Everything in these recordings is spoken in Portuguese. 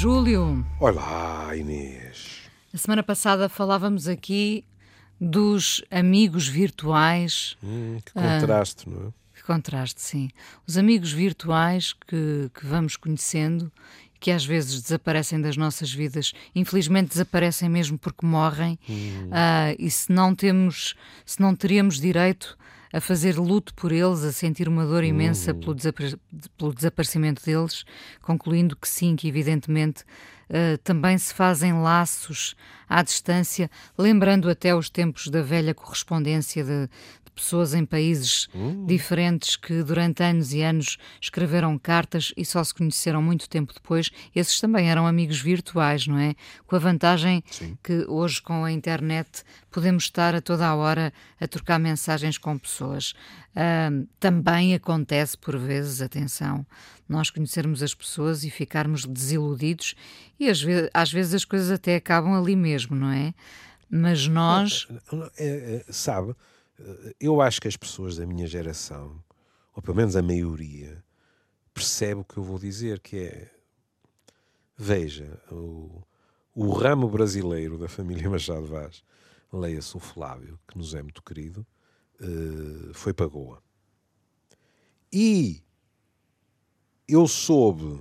Júlio. Olá, Inês. A semana passada falávamos aqui dos amigos virtuais. Hum, que contraste, ah, não é? Que contraste, sim. Os amigos virtuais que, que vamos conhecendo que às vezes desaparecem das nossas vidas, infelizmente desaparecem mesmo porque morrem, hum. uh, e se não temos, se não teríamos direito a fazer luto por eles, a sentir uma dor imensa uhum. pelo, pelo, desaparecimento deles, concluindo que sim, que evidentemente uh, também se fazem laços à distância, lembrando até os tempos da velha correspondência de, pessoas em países hum. diferentes que durante anos e anos escreveram cartas e só se conheceram muito tempo depois. Esses também eram amigos virtuais, não é? Com a vantagem Sim. que hoje com a internet podemos estar a toda a hora a trocar mensagens com pessoas. Uh, também acontece por vezes, atenção, nós conhecermos as pessoas e ficarmos desiludidos e às vezes, às vezes as coisas até acabam ali mesmo, não é? Mas nós. É, é, sabe, eu acho que as pessoas da minha geração, ou pelo menos a maioria, percebe o que eu vou dizer, que é veja, o, o ramo brasileiro da família Machado Vaz, leia-se o Flávio, que nos é muito querido, uh, foi para Goa. E eu soube,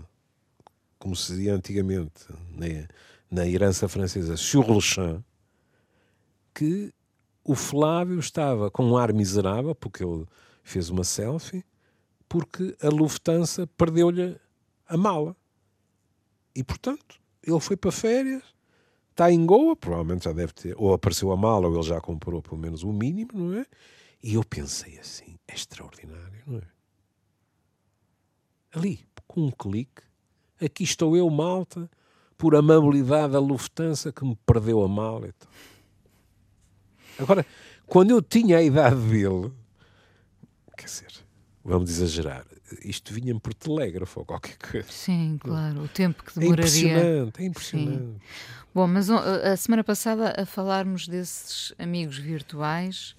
como se dizia antigamente na, na herança francesa, sur le champ, que o Flávio estava com um ar miserável, porque ele fez uma selfie, porque a Lufthansa perdeu-lhe a mala. E, portanto, ele foi para férias, está em Goa, provavelmente já deve ter, ou apareceu a mala, ou ele já comprou pelo menos o mínimo, não é? E eu pensei assim, é extraordinário, não é? Ali, com um clique, aqui estou eu, malta, por amabilidade da Lufthansa que me perdeu a mala e tal. Agora, quando eu tinha a idade dele, quer dizer, vamos exagerar, isto vinha-me por telégrafo ou qualquer coisa. Sim, claro, o tempo que é demoraria. É impressionante, é impressionante. Sim. Bom, mas a semana passada, a falarmos desses amigos virtuais,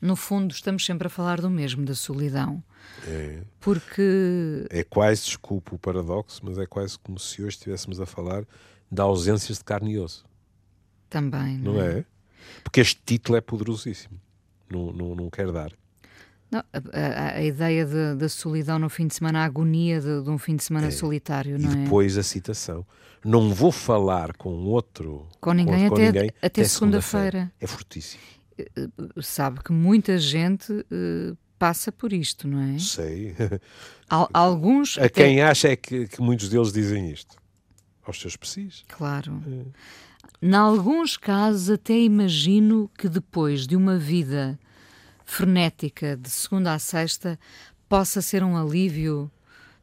no fundo estamos sempre a falar do mesmo, da solidão. É. Porque. É quase, desculpa o paradoxo, mas é quase como se hoje estivéssemos a falar de ausências de carne e osso. Também. Não, não é? é? Porque este título é poderosíssimo. Não, não, não quero dar. Não, a, a, ideia de, da solidão no fim de semana, a agonia de, de um fim de semana é. solitário, não e é? depois a citação. Não vou falar com outro. Com ninguém, com, até, ninguém até, até segunda-feira. Segunda é fortíssimo. Eh, eh, sabe que muita gente uh, passa por isto, não é? Sei. Al alguns. A até... quem acha é que, que, muitos deles dizem isto. Aos seus precis. Claro. É. Em alguns casos, até imagino que depois de uma vida frenética, de segunda a sexta, possa ser um alívio.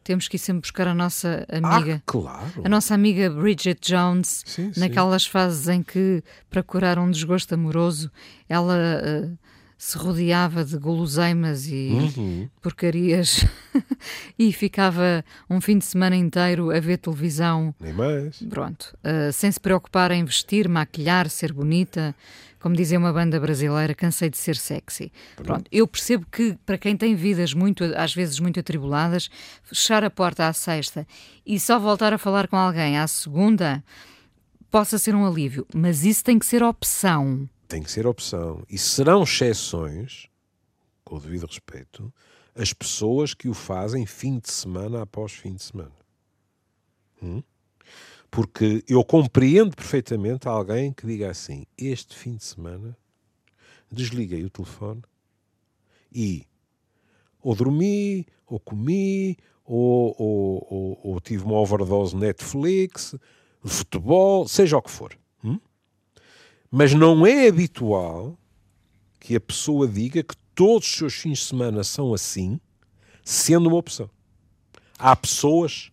Temos que ir sempre buscar a nossa amiga. Ah, claro. A nossa amiga Bridget Jones, sim, naquelas sim. fases em que, para curar um desgosto amoroso, ela. Uh, se rodeava de guloseimas e uhum. porcarias e ficava um fim de semana inteiro a ver televisão. Nem mais. Pronto. Uh, sem se preocupar em vestir, maquilhar, ser bonita. Como dizia uma banda brasileira, cansei de ser sexy. Pronto. Pronto. Eu percebo que para quem tem vidas muito, às vezes muito atribuladas, fechar a porta à sexta e só voltar a falar com alguém à segunda possa ser um alívio, mas isso tem que ser opção tem que ser opção. E serão exceções, com o devido respeito, as pessoas que o fazem fim de semana após fim de semana. Hum? Porque eu compreendo perfeitamente alguém que diga assim: este fim de semana desliguei o telefone e ou dormi, ou comi, ou, ou, ou, ou tive uma overdose Netflix, futebol, seja o que for. Mas não é habitual que a pessoa diga que todos os seus fins de semana são assim, sendo uma opção. Há pessoas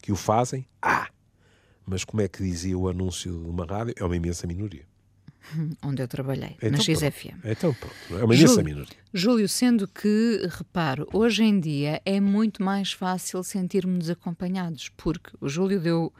que o fazem, ah, mas como é que dizia o anúncio de uma rádio? É uma imensa minoria. Onde eu trabalhei, então, na XFM. Então pronto, é uma imensa Júlio, minoria. Júlio, sendo que, reparo, hoje em dia é muito mais fácil sentirmos acompanhados, porque o Júlio deu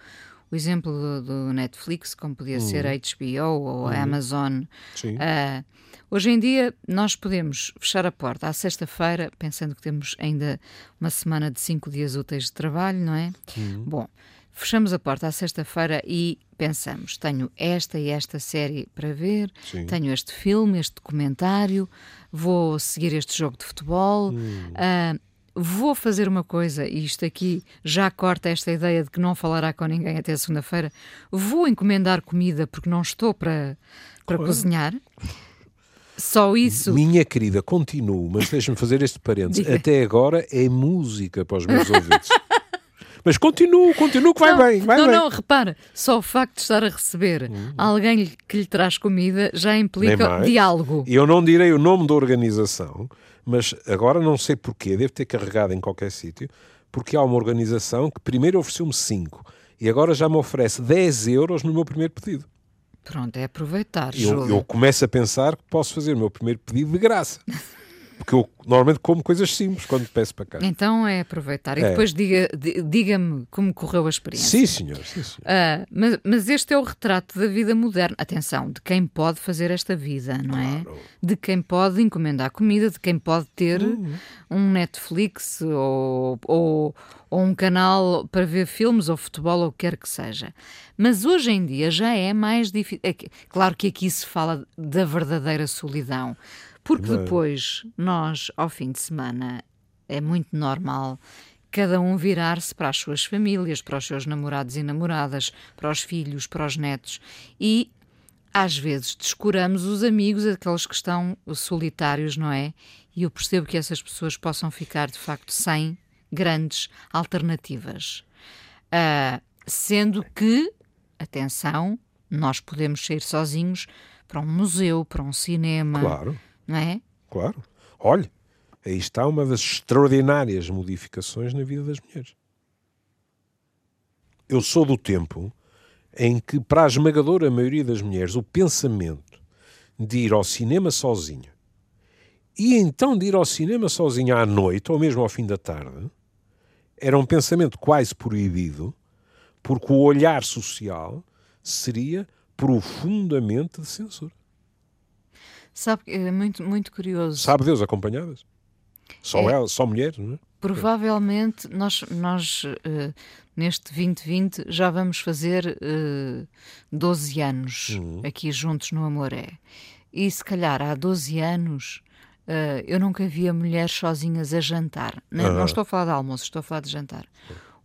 o exemplo do, do Netflix, como podia uhum. ser a HBO ou a uhum. Amazon. Sim. Uh, hoje em dia, nós podemos fechar a porta à sexta-feira, pensando que temos ainda uma semana de cinco dias úteis de trabalho, não é? Uhum. Bom, fechamos a porta à sexta-feira e pensamos: tenho esta e esta série para ver, Sim. tenho este filme, este documentário, vou seguir este jogo de futebol. Hum. ah, vou fazer uma coisa, e isto aqui já corta esta ideia de que não falará com ninguém até segunda-feira. Vou encomendar comida porque não estou para, para Claro. cozinhar. Só isso. Minha querida, continuo, mas deixa-me fazer este parênteses. Diga. Até agora é música para os meus ouvidos. mas continuo, continuo que vai não, bem, vai não, bem. não, repara, só o facto de estar a receber alguém lhe- que lhe traz comida já implica diálogo. Eu não direi o nome da organização, mas agora não sei porquê, devo ter carregado em qualquer sítio, porque há uma organização que primeiro ofereceu-me 5 e agora já me oferece 10 euros no meu primeiro pedido. Pronto, é aproveitar, Eu, eu começo a pensar que posso fazer o meu primeiro pedido de graça. Porque eu normalmente como coisas simples quando peço para cá. Então é aproveitar. E É. depois diga- di- diga-me como correu a experiência. Sim, senhor. Sim, senhor. Ah, mas, mas este é o retrato da vida moderna. Atenção, de quem pode fazer esta vida, não é? Claro. De quem pode encomendar comida, de quem pode ter Uhum. um Netflix ou, ou, ou um canal para ver filmes ou futebol ou o que quer que seja. Mas hoje em dia já é mais difícil. É claro que aqui se fala da verdadeira solidão. Porque depois, nós, ao fim de semana, é muito normal cada um virar-se para as suas famílias, para os seus namorados e namoradas, para os filhos, para os netos e às vezes descuramos os amigos, aqueles que estão solitários, não é? E eu percebo que essas pessoas possam ficar de facto sem grandes alternativas. Ah, sendo que, atenção, nós podemos sair sozinhos para um museu, para um cinema, Claro, não é? claro. Olhe, aí está uma das extraordinárias modificações na vida das mulheres. Eu sou do tempo em que, para a esmagadora maioria das mulheres, o pensamento de ir ao cinema sozinha e então de ir ao cinema sozinha à noite ou mesmo ao fim da tarde era um pensamento quase proibido, porque o olhar social seria profundamente de censura. Sabe, é muito, muito curioso. Sabe Deus acompanhadas? Só É. ela, só mulheres, não é? Provavelmente nós, nós eh, neste 2020 já vamos fazer eh, 12 anos Uhum. aqui juntos no Amoré. E se calhar há 12 anos eh, eu nunca via mulheres sozinhas a jantar. Não, não Aham. estou a falar de almoço, estou a falar de jantar.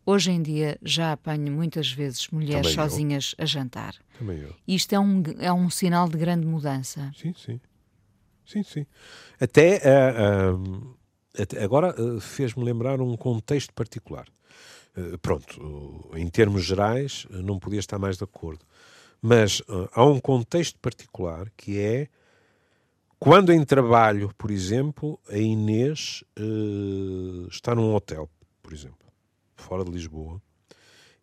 Hoje em dia já apanho muitas vezes mulheres Também eu. sozinhas a jantar. Também eu. Isto é um, é um sinal de grande mudança. Sim, sim. Sim, sim. Até, ah, até agora ah, fez-me lembrar um contexto particular. Pronto, uh, em termos gerais, não podia estar mais de acordo. Mas há um contexto particular que é quando em trabalho, por exemplo, a Inês está num hotel, por exemplo, fora de Lisboa,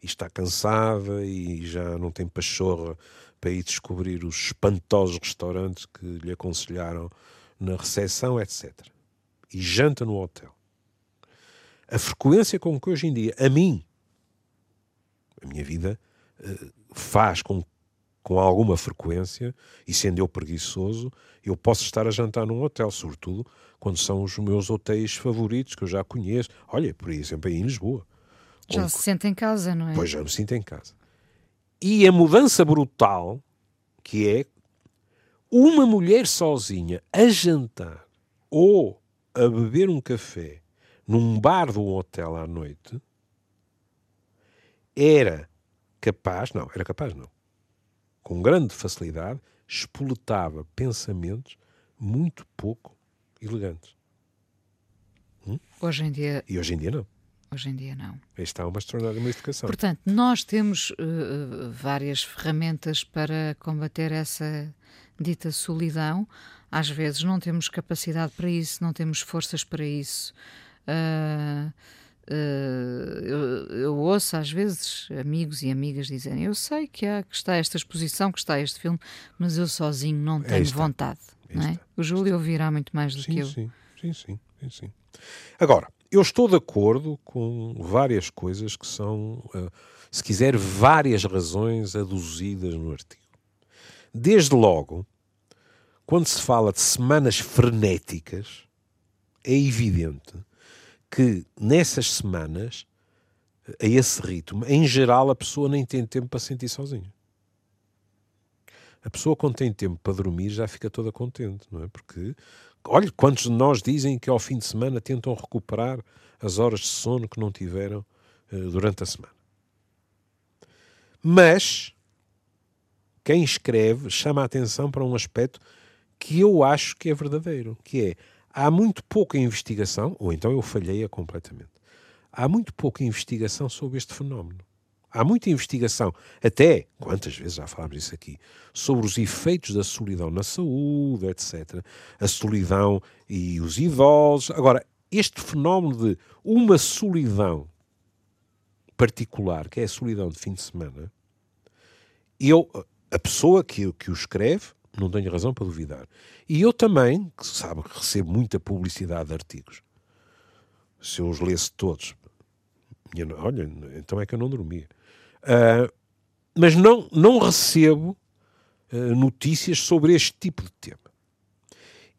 e está cansada e já não tem pachorra para ir descobrir os espantosos restaurantes que lhe aconselharam na recepção, etc. E janta no hotel. A frequência com que hoje em dia, a mim, a minha vida, eh, faz com, com alguma frequência, e sendo eu preguiçoso, eu posso estar a jantar num hotel, sobretudo quando são os meus hotéis favoritos, que eu já conheço. Olha, por exemplo, aí em Lisboa. Já se sente em casa, não é? Pois já me sinto em casa. E a mudança brutal que é uma mulher sozinha a jantar ou a beber um café num bar de um hotel à noite era capaz, não, era capaz não, com grande facilidade, espoletava pensamentos muito pouco elegantes. Hoje em dia, E hoje em dia não. Hoje em dia não. Está uma extraordinária modificação. Portanto, nós temos eh, várias ferramentas para combater essa dita solidão. Às vezes não temos capacidade para isso, não temos forças para isso. Ah, ah, eu, eu ouço às vezes amigos e amigas dizerem: Eu sei que, há, que está esta exposição, que está este filme, mas eu sozinho não tenho vontade. Aí Não é? O Júlio ouvirá muito mais do Sim, que eu. sim, sim, sim, sim, sim. Agora, eu estou de acordo com várias coisas que são, eh, se quiser, várias razões aduzidas no artigo. Desde logo, quando se fala de semanas frenéticas, é evidente que nessas semanas a esse ritmo, em geral a pessoa nem tem tempo para sentir sozinha. A pessoa quando tem tempo para dormir já fica toda contente, não é? Porque, olha, quantos de nós dizem que ao fim de semana tentam recuperar as horas de sono que não tiveram uh, durante a semana. Mas quem escreve chama a atenção para um aspecto que eu acho que é verdadeiro, que é há muito pouca investigação, ou então eu falhei-a completamente. Há muito pouca investigação sobre este fenómeno. Há muita investigação, até, quantas vezes já falámos disso aqui, sobre os efeitos da solidão na saúde, etc. A solidão e os idosos. Agora, este fenómeno de uma solidão particular, que é a solidão de fim de semana, eu, a pessoa que, que o escreve, não tenho razão para duvidar. E eu também, que sabe que recebo muita publicidade de artigos, se eu os lesse todos, olha, então é que eu não dormia. Uh, mas não, não recebo uh, notícias sobre este tipo de tema.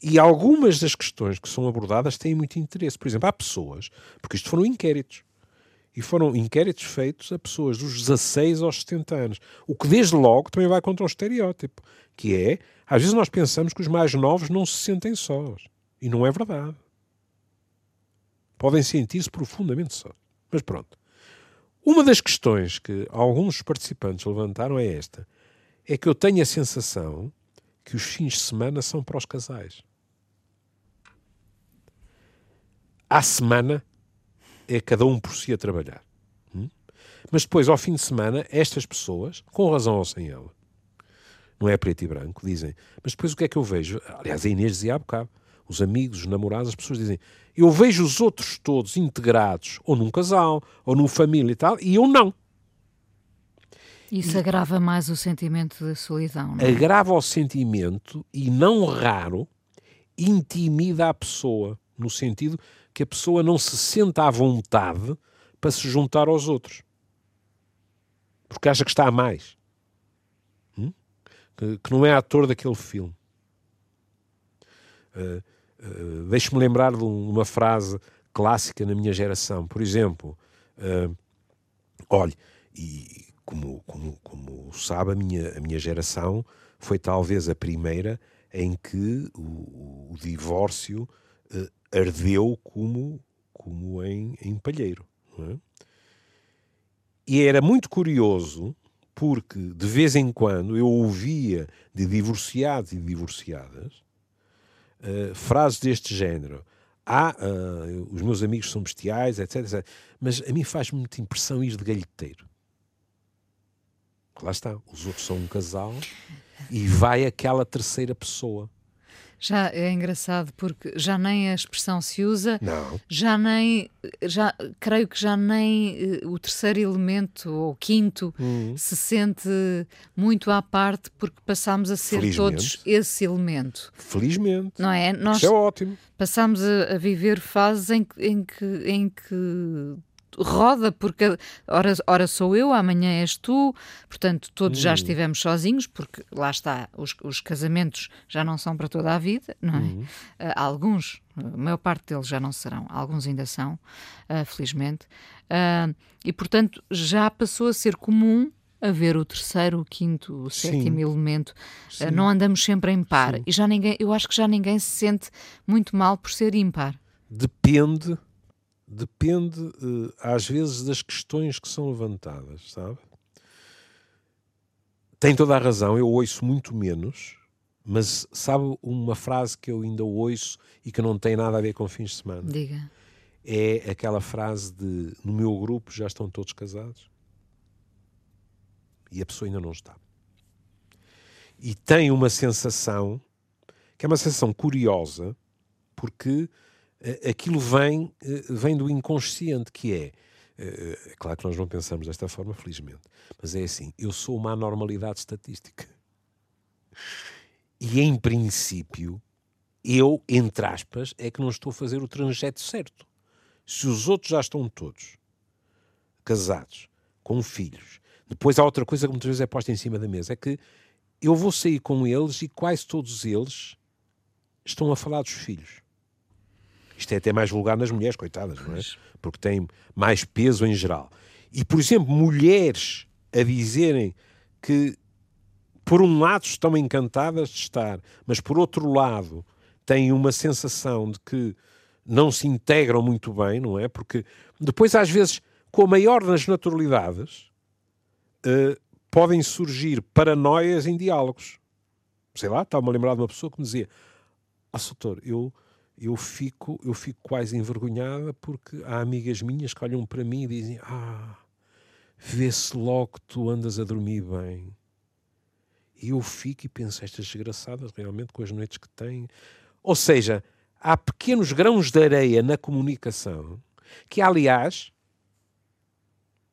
E algumas das questões que são abordadas têm muito interesse. Por exemplo, há pessoas, porque isto foram inquéritos, e foram inquéritos feitos a pessoas dos 16 aos 70 anos. O que, desde logo, também vai contra um estereótipo, que é, às vezes nós pensamos que os mais novos não se sentem sós. E não é verdade. Podem sentir-se profundamente sós. Mas pronto. Uma das questões que alguns participantes levantaram é esta: é que eu tenho a sensação que os fins de semana são para os casais. À semana é cada um por si a trabalhar. Hum? Mas depois, ao fim de semana, estas pessoas, com razão ou sem ela, não é preto e branco, dizem, mas depois o que é que eu vejo? Aliás, a Inês dizia há bocado, os amigos, os namorados, as pessoas dizem, eu vejo os outros todos integrados, ou num casal, ou numa família e tal, e eu não. Isso agrava mais o sentimento de solidão, não é? Agrava o sentimento e, não raro, intimida a pessoa, no sentido que a pessoa não se senta à vontade para se juntar aos outros. Porque acha que está a mais. Hum? Que, que, não é ator daquele filme. Uh, uh, Deixe-me lembrar de uma frase clássica na minha geração. Por exemplo, uh, olhe, e como, como, como sabe, a minha, a minha geração foi talvez a primeira em que o, o divórcio uh, ardeu como, como em, em palheiro. É? E era muito curioso porque de vez em quando eu ouvia de divorciados e divorciadas uh, frases deste género. Ah, uh, os meus amigos são bestiais, etc, etc. Mas a mim faz muita impressão ir de galheteiro. Lá está, os outros são um casal e vai aquela terceira pessoa. Já é engraçado porque já nem a expressão se usa, não. já nem, já, creio que já nem uh, o terceiro elemento ou o quinto uhum. se sente muito à parte porque passamos a ser Felizmente. todos esse elemento. Felizmente. Não é? Nós Isso é ótimo. Passamos a, a viver fases em, em, que, em que roda, porque ora, ora sou eu, amanhã és tu, portanto, todos já hum. estivemos sozinhos, porque lá está, os, os, casamentos já não são para toda a vida, não é? Uh, alguns, a maior parte deles já não serão, alguns ainda são, uh, felizmente, uh, e portanto já passou a ser comum haver o terceiro, o quinto, o sétimo Sim. elemento. Sim. não andamos sempre em par. Sim. E já ninguém, eu acho que já ninguém se sente muito mal por ser ímpar. Depende depende, uh, às vezes, das questões que são levantadas, sabe? Tem toda a razão, eu ouço muito menos, mas sabe uma frase que eu ainda ouço e que não tem nada a ver com fins de semana? Diga. É aquela frase de no meu grupo já estão todos casados e a pessoa ainda não está. E tem uma sensação que é uma sensação curiosa, porque aquilo vem, eh, vem do inconsciente, que é. É claro que nós não pensamos desta forma, felizmente, mas é assim: eu sou uma anormalidade estatística. E em princípio, eu, entre aspas, é que não estou a fazer o trajeto certo. Se os outros já estão todos casados, com filhos, depois há outra coisa que muitas vezes é posta em cima da mesa: é que eu vou sair com eles e quase todos eles estão a falar dos filhos. Isto é até mais vulgar nas mulheres, coitadas, não é? Porque tem mais peso em geral. E, por exemplo, mulheres a dizerem que, por um lado, estão encantadas de estar, mas, por outro lado, têm uma sensação de que não se integram muito bem, não é? Porque depois, às vezes, com a maior das naturalidades, uh, podem surgir paranoias em diálogos. Sei lá, estava-me a lembrar de uma pessoa que me dizia: Ah, doutor, eu, eu, fico, eu fico quase envergonhada porque há amigas minhas que olham para mim e dizem: Ah, vê-se logo que tu andas a dormir bem. E eu fico e penso: Estas desgraçadas realmente com as noites que têm. Ou seja, há pequenos grãos de areia na comunicação que, aliás,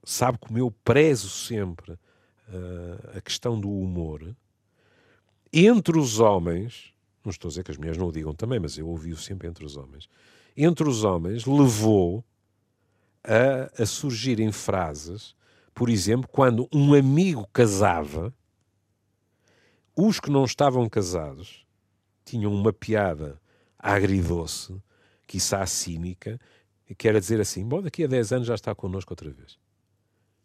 sabe como eu prezo sempre uh, a questão do humor, entre os homens, não estou a dizer que as mulheres não o digam também, mas eu ouvi-o sempre entre os homens, entre os homens levou a, a surgirem frases, por exemplo, quando um amigo casava, os que não estavam casados tinham uma piada agridoce, quiçá cínica, que era dizer assim: bom, daqui a 10 anos já está connosco outra vez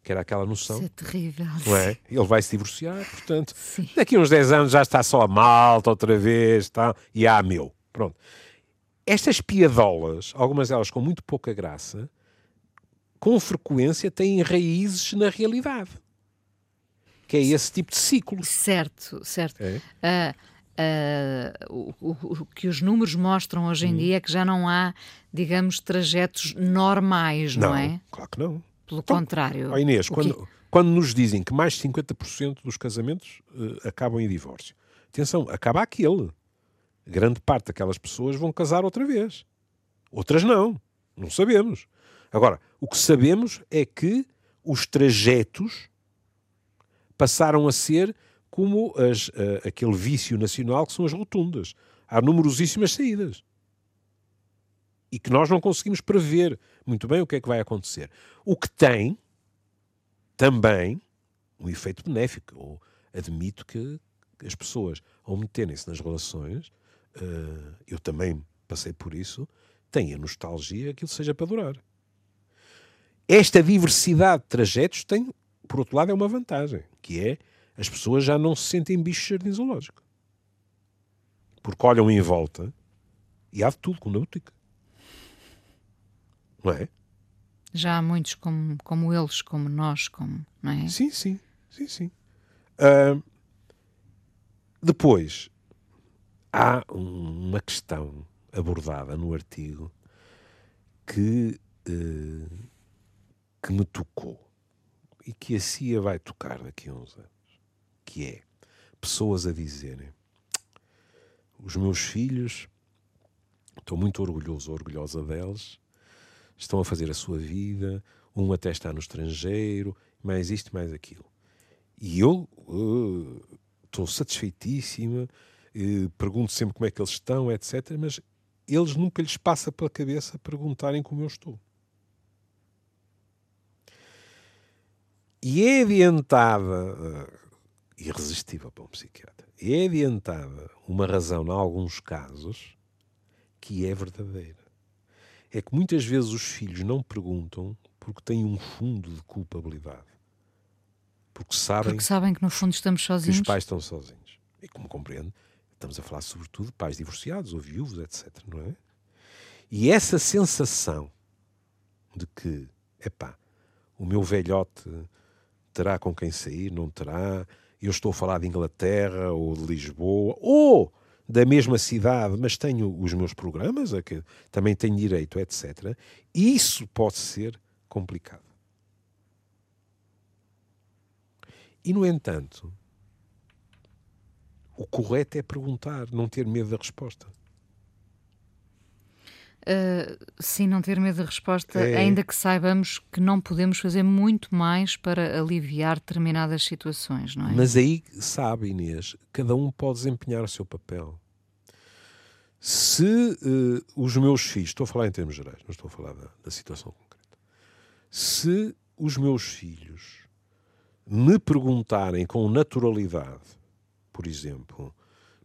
que era aquela noção. Isso é terrível. Não é? Ele vai se divorciar, portanto, Sim. daqui a uns 10 anos já está só a malta outra vez, tá? e há meu. Pronto. Estas piadolas, algumas delas com muito pouca graça, com frequência têm raízes na realidade. Que é esse tipo de ciclo. Certo, certo. É? Uh, uh, o, o, o, que os números mostram hoje em hum. dia é que já não há, digamos, trajetos normais, não, não é? Claro que não. Pelo então, contrário. Oh Inês, quando, que... quando nos dizem que mais de 50% dos casamentos uh, acabam em divórcio, atenção, acaba aquele. Grande parte daquelas pessoas vão casar outra vez. Outras não. Não sabemos. Agora, o que sabemos é que os trajetos passaram a ser como as, uh, aquele vício nacional que são as rotundas. Há numerosíssimas saídas. E que nós não conseguimos prever muito bem o que é que vai acontecer. O que tem também um efeito benéfico. Eu admito que as pessoas, ao meterem-se nas relações, uh, eu também passei por isso, têm a nostalgia que seja para durar. Esta diversidade de trajetos tem, por outro lado, é uma vantagem, que é as pessoas já não se sentem bicho de jardim zoológico. Porque olham em volta e há de tudo com na boutique não é? Já há muitos como, como eles, como nós, como, não é? Sim, sim, sim, sim. Uh, depois, há um, uma questão abordada no artigo que, uh, que me tocou e que a CIA vai tocar daqui a uns anos, que é pessoas a dizerem os meus filhos, estou muito orgulhoso, orgulhosa deles, estão a fazer a sua vida, um até está no estrangeiro, mais isto, mais aquilo. E eu uh, estou satisfeitíssima, uh, pergunto sempre como é que eles estão, etc. Mas eles nunca lhes passa pela cabeça perguntarem como eu estou. E é adiantada, uh, irresistível para um psiquiatra, é adiantada uma razão, em alguns casos, que é verdadeira é que muitas vezes os filhos não perguntam porque têm um fundo de culpabilidade. Porque sabem, porque sabem que no fundo estamos sozinhos. Que os pais estão sozinhos. E como compreendo, estamos a falar sobretudo de pais divorciados ou viúvos, etc. Não é? E essa sensação de que, epá, o meu velhote terá com quem sair, não terá, eu estou a falar de Inglaterra ou de Lisboa, ou da mesma cidade, mas tenho os meus programas, a que também tenho direito, etc. Isso pode ser complicado. E, no entanto, o correto é perguntar, não ter medo da resposta. Uh, sim, não ter medo da resposta, é... ainda que saibamos que não podemos fazer muito mais para aliviar determinadas situações, não é? Mas aí, sabe, Inês, cada um pode desempenhar o seu papel. Se uh, os meus filhos, estou a falar em termos gerais, não estou a falar da, da situação concreta, se os meus filhos me perguntarem com naturalidade, por exemplo,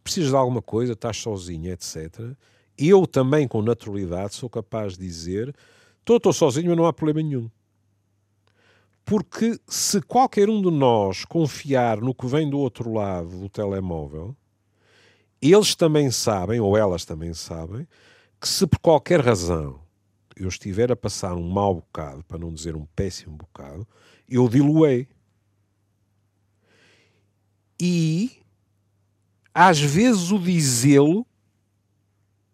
precisas de alguma coisa, estás sozinho, etc., eu também, com naturalidade, sou capaz de dizer: estou, estou sozinho, mas não há problema nenhum. Porque se qualquer um de nós confiar no que vem do outro lado do telemóvel, eles também sabem, ou elas também sabem, que se por qualquer razão eu estiver a passar um mau bocado, para não dizer um péssimo bocado, eu diluei. E às vezes o dizê-lo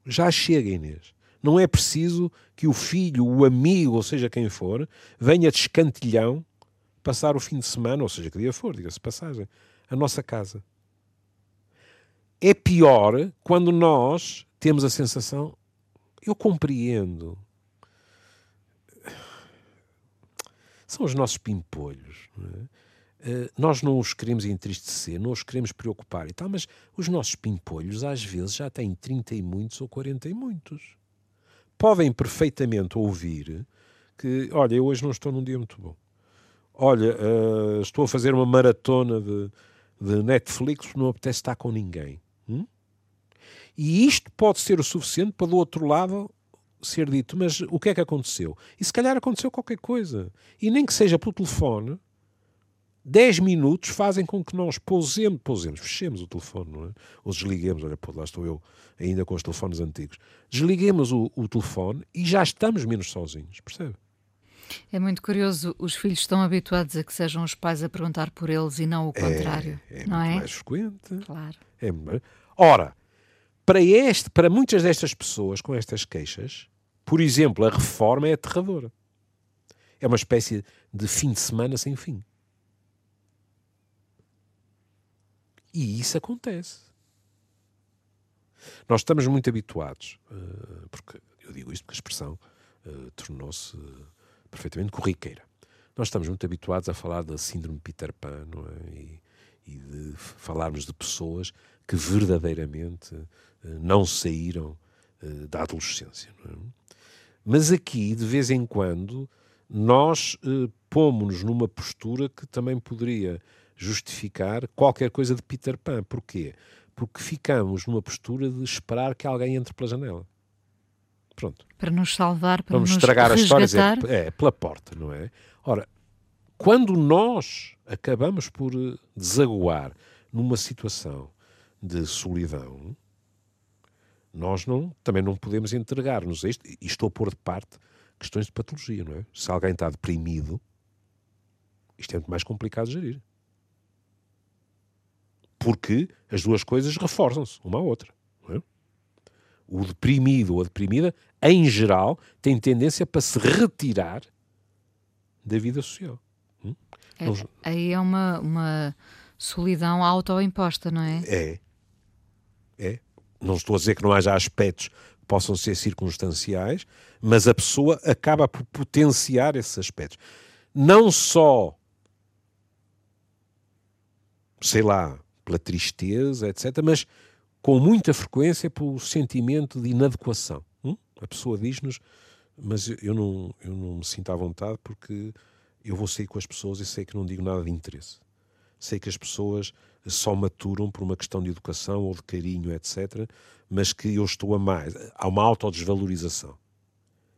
já chega, Inês. Não é preciso que o filho, o amigo, ou seja quem for, venha de escantilhão passar o fim de semana, ou seja que dia for, diga-se passagem, a nossa casa. É pior quando nós temos a sensação, eu compreendo. São os nossos pimpolhos. Não é? Uh, nós não os queremos entristecer, não os queremos preocupar e tal, mas os nossos pimpolhos às vezes já têm 30 e muitos ou 40 e muitos podem perfeitamente ouvir que, olha, eu hoje não estou num dia muito bom. Olha, uh, estou a fazer uma maratona de, de Netflix, não apetece estar com ninguém. Hum? E isto pode ser o suficiente para do outro lado ser dito, mas o que é que aconteceu? E se calhar aconteceu qualquer coisa. E nem que seja pelo telefone, 10 minutos fazem com que nós pousemos, pousemos, fechemos o telefone, não é? Ou desliguemos, olha, pô, lá estou eu ainda com os telefones antigos. Desliguemos o, o telefone e já estamos menos sozinhos, percebe? É muito curioso, os filhos estão habituados a que sejam os pais a perguntar por eles e não o é, contrário. É, é não muito é? mais frequente. Claro. É, ora, para, este, para muitas destas pessoas com estas queixas, por exemplo, a reforma é aterradora. É uma espécie de fim de semana sem fim. E isso acontece. Nós estamos muito habituados, uh, porque eu digo isto porque a expressão uh, tornou-se uh, perfeitamente corriqueira. Nós estamos muito habituados a falar da síndrome Peter Pan é? e, e de falarmos de pessoas que verdadeiramente não saíram da adolescência. É? Mas aqui, de vez em quando, nós pomos-nos numa postura que também poderia justificar qualquer coisa de Peter Pan. Porquê? Porque ficamos numa postura de esperar que alguém entre pela janela. Pronto. Para nos salvar, para Vamos nos estragar resgatar. a história. É, é, pela porta, não é? Ora, quando nós acabamos por eh, desaguar numa situação de solidão, nós não, também não podemos entregar-nos a isto. E estou a pôr de parte questões de patologia, não é? Se alguém está deprimido, isto é muito mais complicado de gerir porque as duas coisas reforçam-se uma à outra. É? O deprimido ou a deprimida, em geral, tem tendência para se retirar da vida social. Hum? É, Aí é uma, uma solidão autoimposta, não é? É. É. Não estou a dizer que não haja aspectos que possam ser circunstanciais, mas a pessoa acaba por potenciar esses aspectos. Não só, sei lá, pela tristeza, etc., mas com muita frequência pelo sentimento de inadequação. Hum? A pessoa diz-nos, mas eu não, eu não me sinto à vontade porque eu vou sair com as pessoas e sei que não digo nada de interesse. Sei que as pessoas só maturam por uma questão de educação ou de carinho, etc., mas que eu estou a mais. Há uma autodesvalorização.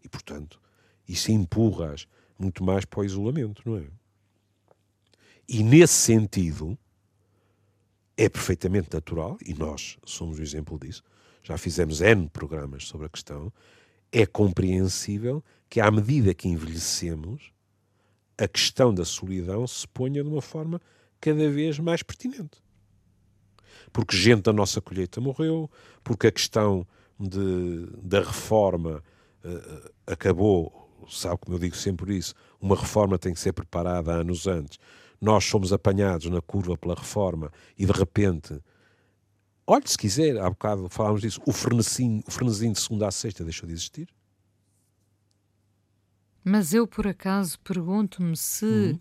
E, portanto, isso empurra-as muito mais para o isolamento, não é? E nesse sentido, é perfeitamente natural, e nós somos o exemplo disso, já fizemos N programas sobre a questão, é compreensível que, à medida que envelhecemos, a questão da solidão se ponha de uma forma cada vez mais pertinente. Porque gente da nossa colheita morreu, porque a questão de, da reforma uh, acabou, sabe como eu digo sempre isso, uma reforma tem que ser preparada anos antes nós somos apanhados na curva pela reforma e de repente, olhe se quiser, há bocado falámos disso, o frenesim, o frenesim de segunda a sexta deixou de existir. Mas eu, por acaso, pergunto-me se uhum. uh,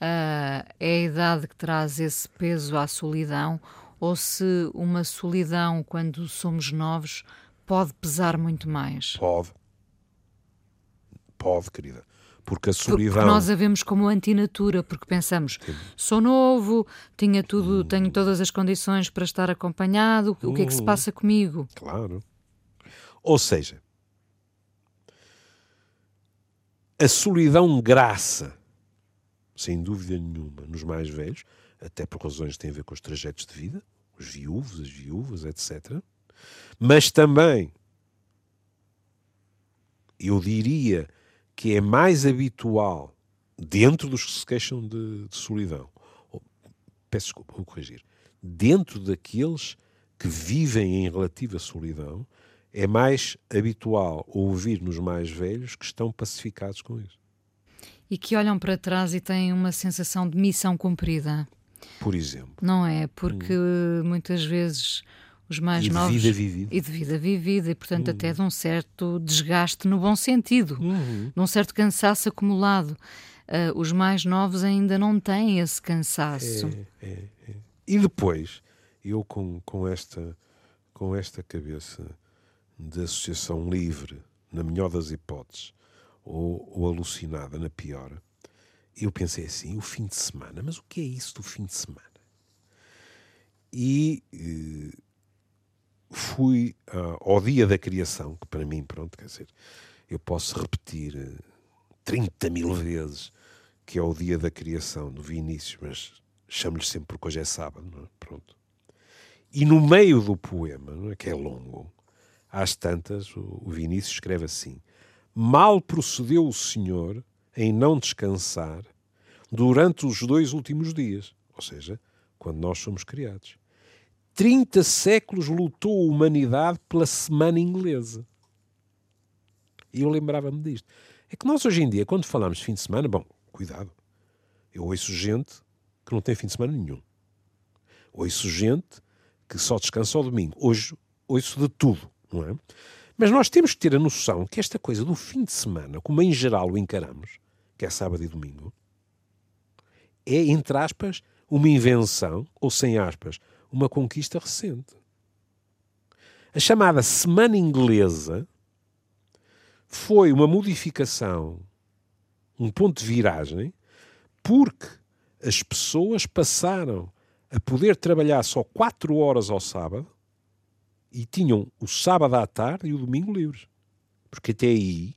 é a idade que traz esse peso à solidão ou se uma solidão, quando somos novos, pode pesar muito mais. Pode. Pode, querida porque a solidão. Porque nós a vemos como antinatura, porque pensamos, sou novo, tinha tudo, hum. tenho todas as condições para estar acompanhado, o que é que se hum. passa comigo? Claro. Ou seja, a solidão graça sem dúvida nenhuma, nos mais velhos, até por razões que têm a ver com os trajetos de vida, os viúvos, as viúvas, etc. Mas também, eu diria que é mais habitual dentro dos que se queixam de, de solidão, ou, peço desculpa, vou corrigir, dentro daqueles que vivem em relativa solidão, é mais habitual ouvir nos mais velhos que estão pacificados com isso. E que olham para trás e têm uma sensação de missão cumprida. Por exemplo. Não é? Porque hum. muitas vezes os mais e novos. De vida vivida. E de vida vivida, e portanto hum. até de um certo desgaste no bom sentido, uhum. de um certo cansaço acumulado. Uh, os mais novos ainda não têm esse cansaço. É, é, é. E depois, eu com, com, esta, com esta cabeça de associação livre, na melhor das hipóteses, ou, ou alucinada, na pior, eu pensei assim: o fim de semana, mas o que é isso do fim de semana? E eh, fui uh, ao dia da criação, que para mim, pronto, quer dizer, eu posso repetir uh, eh, 30 mil vezes que é o dia da criação do Vinícius, mas chamo-lhe sempre porque hoje é sábado, é? pronto. E no meio do poema, é? que é longo, às tantas, o Vinícius escreve assim: Mal procedeu o Senhor em não descansar durante os dois últimos dias, ou seja, quando nós somos criados. 30 séculos lutou a humanidade pela semana inglesa. E eu lembrava-me disto. É que nós hoje em dia, quando falamos de fim de semana, bom, cuidado. Eu ouço gente que não tem fim de semana nenhum. Ouço gente que só descansa ao domingo. Hoje ouço de tudo não é? Mas nós temos que ter a noção que esta coisa do fim de semana, como em geral o encaramos, que é sábado e domingo, é, entre aspas, uma invenção, ou sem aspas, uma conquista recente. A chamada Semana Inglesa foi uma modificação, um ponto de viragem, porque as pessoas passaram a poder trabalhar só quatro horas ao sábado e tinham o sábado à tarde e o domingo livres. Porque até aí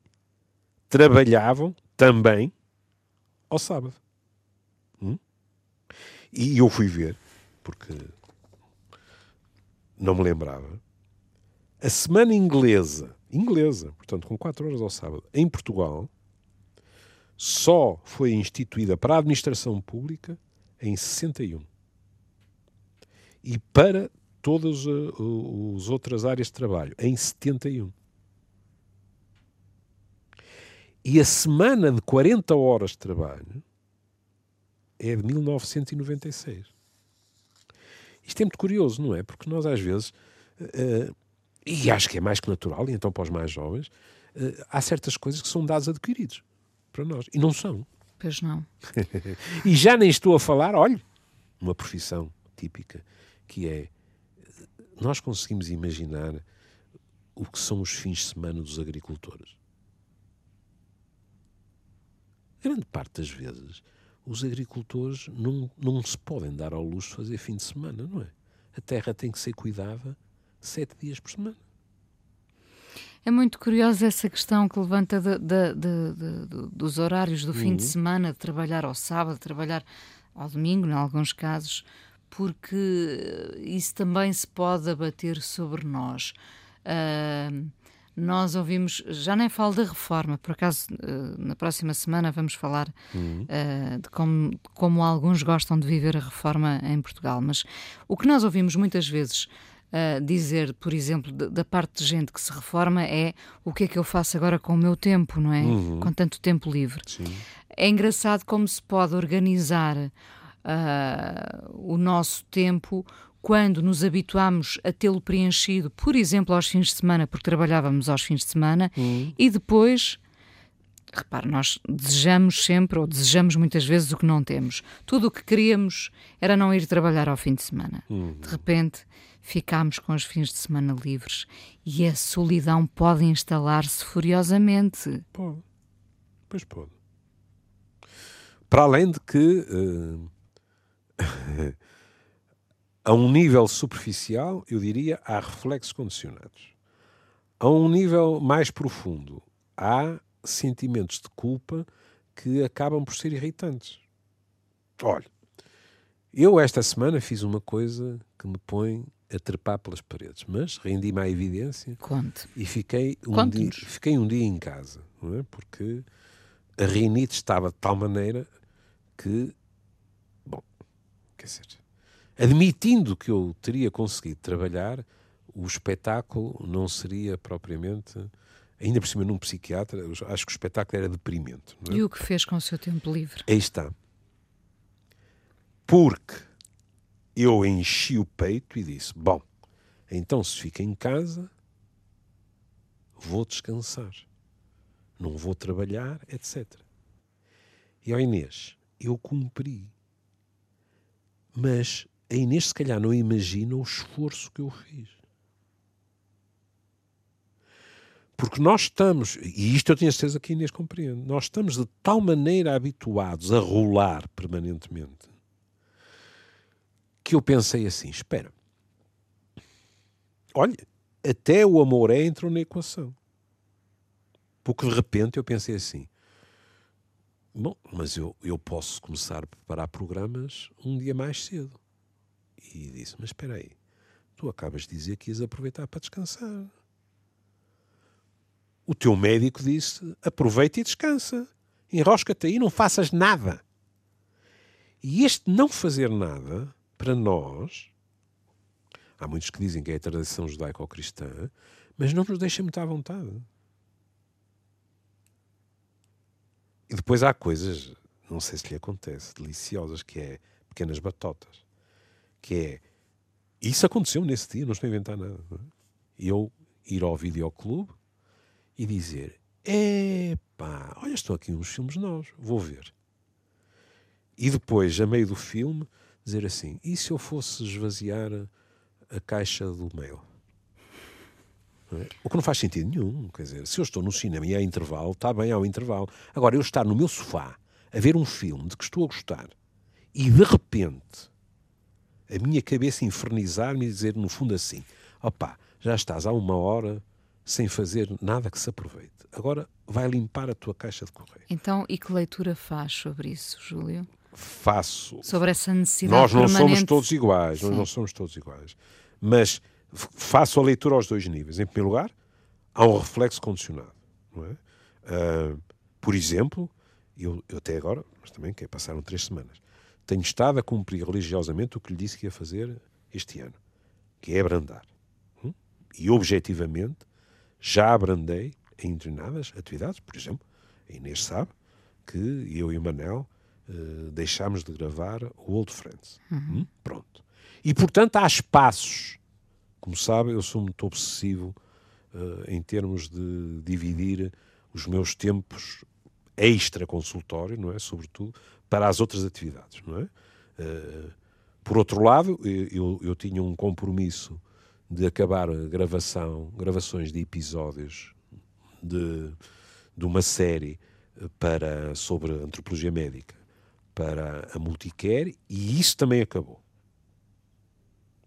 trabalhavam também ao sábado. Hum? E eu fui ver, porque não me lembrava. A semana inglesa, inglesa, portanto, com 4 horas ao sábado, em Portugal, só foi instituída para a administração pública em 61. E para todas as outras áreas de trabalho, em 71. E a semana de 40 horas de trabalho é de 1996. Isto é muito curioso, não é? Porque nós às vezes, uh, e acho que é mais que natural, e então para os mais jovens, uh, há certas coisas que são dados adquiridos para nós, e não são. Pois não. e já nem estou a falar, olhe, uma profissão típica, que é nós conseguimos imaginar o que são os fins de semana dos agricultores. Grande parte das vezes, os agricultores não, não se podem dar ao luxo de fazer fim de semana, não é? A terra tem que ser cuidada sete dias por semana. É muito curiosa essa questão que levanta de, de, de, dos horários do fim uhum. de semana, de trabalhar ao sábado, de trabalhar ao domingo, em alguns casos, porque isso também se pode abater sobre nós. Uh, nós ouvimos, já nem falo da reforma, por acaso uh, na próxima semana vamos falar uhum. uh, de como, como alguns gostam de viver a reforma em Portugal, mas o que nós ouvimos muitas vezes Uh, dizer, por exemplo, de, da parte de gente que se reforma é o que é que eu faço agora com o meu tempo, não é? Uhum. Com tanto tempo livre. Sim. É engraçado como se pode organizar uh, o nosso tempo quando nos habituamos a tê-lo preenchido, por exemplo, aos fins de semana, porque trabalhávamos aos fins de semana, uhum. e depois, repare, nós desejamos sempre, ou desejamos muitas vezes o que não temos. Tudo o que queríamos era não ir trabalhar ao fim de semana. Uhum. De repente, ficámos com os fins de semana livres e a solidão pode instalar-se furiosamente. Pode. Pois pode. Para além de que. Uh a um nível superficial, eu diria, há reflexos condicionados. A um nível mais profundo, há sentimentos de culpa que acabam por ser irritantes. Olha, eu esta semana fiz uma coisa que me põe a trepar pelas paredes, mas rendi-me à evidência Conte. e fiquei um, dia, fiquei um dia em casa, é? porque a rinite estava de tal maneira que, bom, quer dizer, admitindo que eu teria conseguido trabalhar, o espetáculo não seria propriamente, ainda por cima num psiquiatra, acho que o espetáculo era deprimente. É? E o que fez com o seu tempo livre? Aí está. Porque eu enchi o peito e disse: Bom, então se fica em casa, vou descansar, não vou trabalhar, etc. E ao Inês, eu cumpri. Mas a Inês, se calhar, não imagina o esforço que eu fiz. Porque nós estamos, e isto eu tenho a certeza que a Inês compreende, nós estamos de tal maneira habituados a rolar permanentemente que eu pensei assim: espera, olha, até o amor é entrou na equação. Porque de repente eu pensei assim: bom, mas eu, eu posso começar a preparar programas um dia mais cedo. E disse: mas espera aí, tu acabas de dizer que ias aproveitar para descansar. O teu médico disse: aproveita e descansa. Enrosca-te aí, não faças nada. E este não fazer nada para nós, há muitos que dizem que é a tradição judaico-cristã, mas não nos deixa muito à vontade. E depois há coisas, não sei se lhe acontece, deliciosas, que é pequenas batotas. Que é. Isso aconteceu nesse dia, não estou a inventar nada. É? Eu ir ao videoclube e dizer: Epá, olha, estão aqui uns filmes novos, vou ver. E depois, a meio do filme, dizer assim: e se eu fosse esvaziar a caixa do mail? É? O que não faz sentido nenhum. Quer dizer, se eu estou no cinema e há intervalo, está bem ao intervalo. Agora, eu estar no meu sofá a ver um filme de que estou a gostar e de repente a minha cabeça infernizar-me e dizer no fundo assim: opá, já estás há uma hora sem fazer nada que se aproveite. Agora vai limpar a tua caixa de correio. Então, e que leitura faz sobre isso, Júlio? faço. Sobre essa necessidade Nós não permanente. somos todos iguais, nós não somos todos iguais. Mas faço a leitura aos dois níveis. Em primeiro lugar, há um reflexo condicionado. Não é? Uh, por exemplo, eu, eu, até agora, mas também que passaram três semanas, tenho estado a cumprir religiosamente o que lhe disse que ia fazer este ano, que é abrandar. Hum? E objetivamente já abrandei em determinadas atividades, por exemplo, a Inês sabe que eu e o Manel uh, deixámos de gravar o Old Friends. Uhum. Hum? Pronto. E, portanto, há espaços. Como sabe, eu sou muito obsessivo uh, em termos de dividir os meus tempos extra-consultório, não é? Sobretudo para as outras atividades, não é? Uh, por outro lado, eu, eu tinha um compromisso de acabar a gravação, gravações de episódios de, de uma série para, sobre antropologia médica para a Multicare e isso também acabou.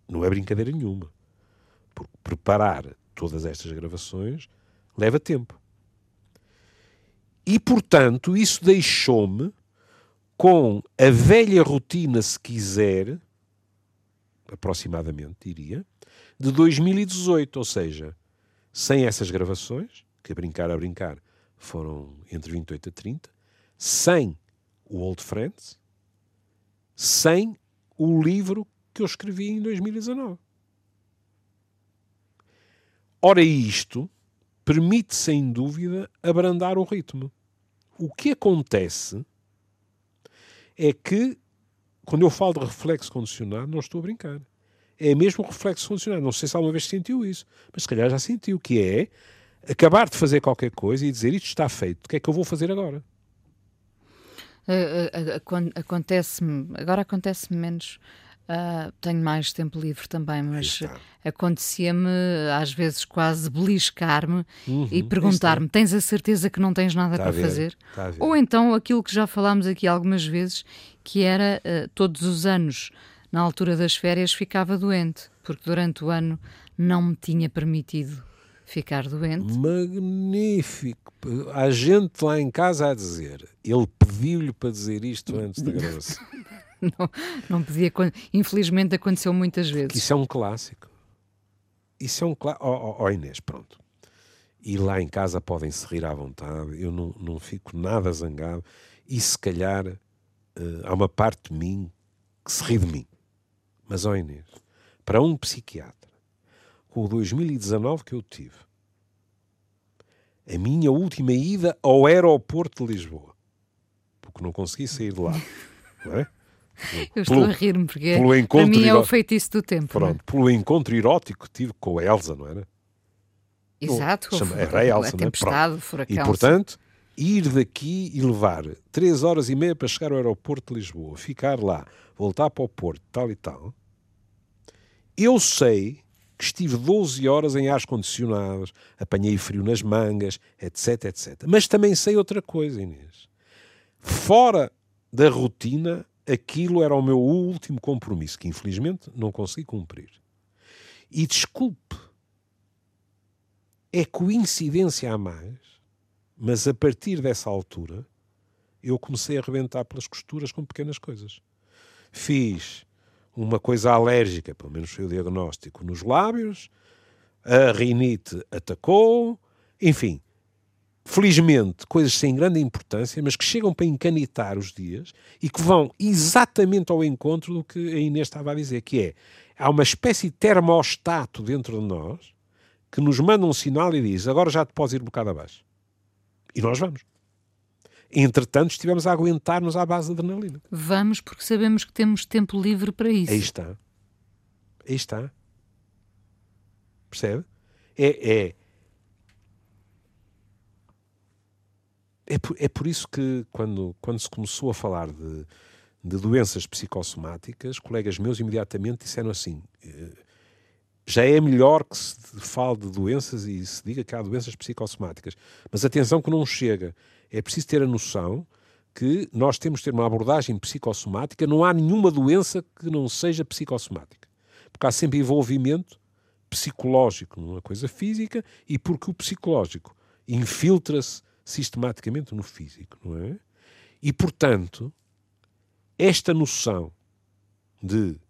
Não é brincadeira nenhuma. Porque preparar todas estas gravações leva tempo. E, portanto, isso deixou-me com a velha rotina, se quiser, aproximadamente, diria, de 2018, ou seja, sem essas gravações, que a brincar a brincar foram entre 28 a 30, sem o Old Friends, sem o livro que eu escrevi em 2019. Ora, isto permite, sem dúvida, abrandar o ritmo. O que acontece é que, quando eu falo de reflexo condicionado, não estou a brincar. É mesmo reflexo condicionado. Não sei se alguma vez sentiu isso, mas se calhar já sentiu, que é acabar de fazer qualquer coisa e dizer isto está feito, o que é que eu vou fazer agora? acontece-me, agora acontece-me menos. Uh, tenho mais tempo livre também, mas acontecia-me às vezes quase beliscar-me uhum, e perguntar-me: tens a certeza que não tens nada para fazer? Tá Ou então aquilo que já falámos aqui algumas vezes, que era uh, todos os anos, na altura das férias, ficava doente, porque durante o ano não me tinha permitido ficar doente. Magnífico. Há gente lá em casa a dizer, ele pediu-lhe para dizer isto antes da gravação. não, não podia. Infelizmente aconteceu muitas vezes. Isso é um clássico. Isso é um clássico. Oh, oh, oh, Inês, pronto. E lá em casa podem se rir à vontade, eu não, não fico nada zangado. E se calhar uh, há uma parte de mim que se ri de mim. Mas, ó oh Inês, para um psiquiatra, com o 2019 que eu tive, a minha última ida ao aeroporto de Lisboa, porque não consegui sair de lá, não é? Eu estou a rir-me porque pelo encontro para mim é o feitiço do tempo. É? Pronto, é? pelo encontro erótico que tive com a Elsa, não era? Exato. Chama, era a Elsa, a tempestade, não é? furacão. E portanto, ir daqui e levar três horas e meia para chegar ao aeroporto de Lisboa, ficar lá, voltar para o Porto, tal e tal. Eu sei que estive 12 horas em ar condicionados, apanhei frio nas mangas, etc, etc. Mas também sei outra coisa, Inês. Fora da rotina, aquilo era o meu último compromisso, que infelizmente não consegui cumprir. E desculpe, é coincidência a mais, mas a partir dessa altura eu comecei a arrebentar pelas costuras com pequenas coisas. Fiz uma coisa alérgica, pelo menos foi o diagnóstico, nos lábios, a rinite atacou, enfim. Felizmente, coisas sem grande importância, mas que chegam para encanitar os dias e que vão exatamente ao encontro do que a Inês estava a dizer, que é, há uma espécie de termostato dentro de nós que nos manda um sinal e diz, agora já te podes ir um bocado abaixo. E nós vamos. Entretanto, estivemos a aguentar-nos à base de adrenalina. Vamos porque sabemos que temos tempo livre para isso. Aí está. Aí está. Percebe? É, é, é, por, é por isso que, quando, quando se começou a falar de, de doenças psicossomáticas, colegas meus imediatamente disseram assim: eh, já é melhor que se fale de doenças e se diga que há doenças psicossomáticas. Mas atenção que não chega é preciso ter a noção que nós temos de ter uma abordagem psicossomática, não há nenhuma doença que não seja psicossomática. Porque há sempre envolvimento psicológico numa coisa física e porque o psicológico infiltra-se sistematicamente no físico, não é? E, portanto, esta noção de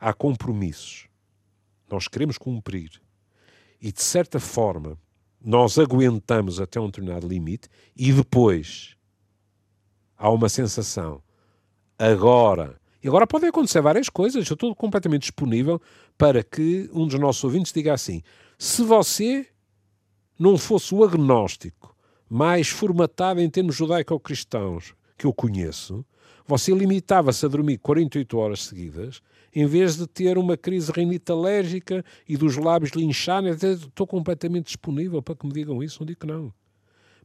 há compromissos, nós queremos cumprir e, de certa forma, nós aguentamos até um determinado limite e depois há uma sensação. Agora. E agora podem acontecer várias coisas. Eu estou completamente disponível para que um dos nossos ouvintes diga assim: se você não fosse o agnóstico mais formatado em termos judaico-cristãos que eu conheço, você limitava-se a dormir 48 horas seguidas em vez de ter uma crise rinite alérgica e dos lábios lincharem, estou completamente disponível para que me digam isso, não digo que não.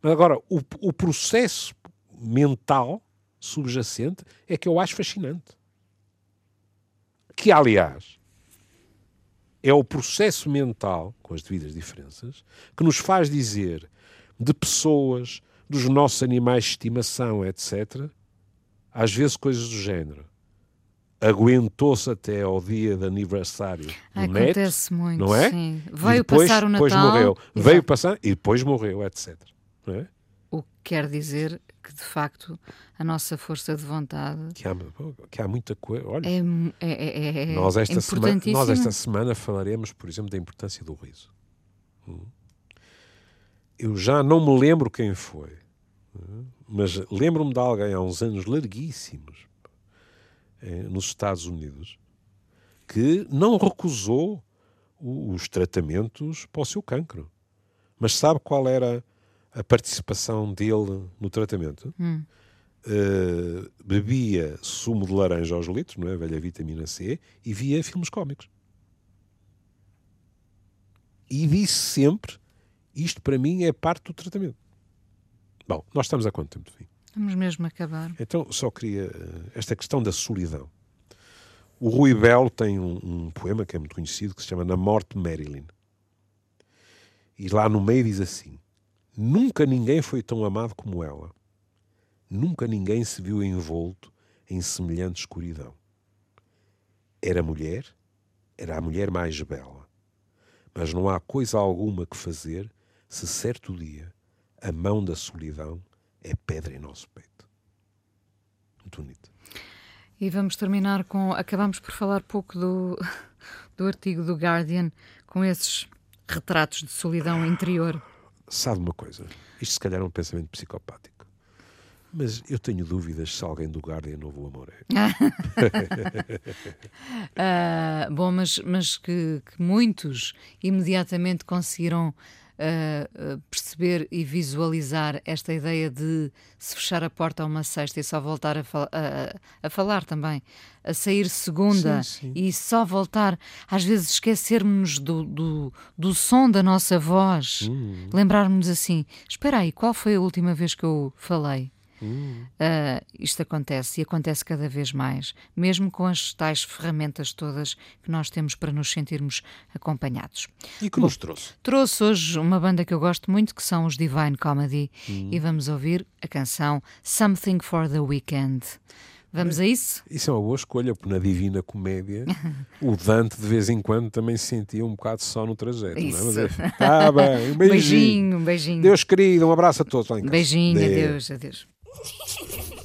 Mas agora, o, o processo mental subjacente é que eu acho fascinante. Que, aliás, é o processo mental, com as devidas diferenças, que nos faz dizer de pessoas, dos nossos animais de estimação, etc., às vezes coisas do género aguentou-se até ao dia de aniversário do Acontece neto, muito, não é? Sim. Veio depois, passar o Natal. Depois morreu. Exato. Veio passar e depois morreu, etc. Não é? O que quer dizer que, de facto, a nossa força de vontade... Que há, que há muita coisa... Olha, é, é, é, é nós, esta semana, nós esta semana falaremos, por exemplo, da importância do riso. Hum. Eu já não me lembro quem foi, mas lembro-me de alguém há uns anos larguíssimos, eh, nos Estados Unidos que não recusou os tratamentos para o seu cancro. Mas sabe qual era a participação dele no tratamento? Hum. Uh, bebia sumo de laranja aos litros, não é? Velha vitamina C, e via filmes cómicos. E disse sempre: isto para mim é parte do tratamento. Bom, nós estamos há quanto tempo de fim? Vamos mesmo acabar. Então, só queria. Eh, esta questão da solidão. O Rui Belo tem um, um, poema que é muito conhecido que se chama Na Morte de Marilyn. E lá no meio diz assim: Nunca ninguém foi tão amado como ela. Nunca ninguém se viu envolto em semelhante escuridão. Era mulher, era a mulher mais bela. Mas não há coisa alguma que fazer se certo dia a mão da solidão é pedra em nosso peito. Muito bonito. E vamos terminar com. Acabamos por falar pouco do, do artigo do Guardian com esses retratos de solidão interior. Sabe uma coisa? Isto se calhar é um pensamento psicopático. Mas eu tenho dúvidas se alguém do Guardian ouve o amor uh, bom, mas, mas que, que muitos imediatamente conseguiram uh, perceber e visualizar esta ideia de se fechar a porta a uma sexta e só voltar a, fal a, a falar também, a sair segunda sim, sim. e só voltar, às vezes esquecermos do, do, do som da nossa voz, hum. lembrarmos assim: espera aí, qual foi a última vez que eu falei? Uh, isto acontece e acontece cada vez mais, mesmo com as tais ferramentas todas que nós temos para nos sentirmos acompanhados. E que Bom, nos trouxe? Trouxe hoje uma banda que eu gosto muito, que são os Divine Comedy, hum. e vamos ouvir a canção Something for the Weekend. Vamos a isso? Isso é uma boa escolha, porque na Divina Comédia o Dante de vez em quando também se sentia um bocado só no trajeto. Isso. É? Mas, ah, bem, um beijinho. beijinho, um beijinho. Deus querido, um abraço a todos lá em casa. Beijinho, adeus, adeus. Ha ha ha ha!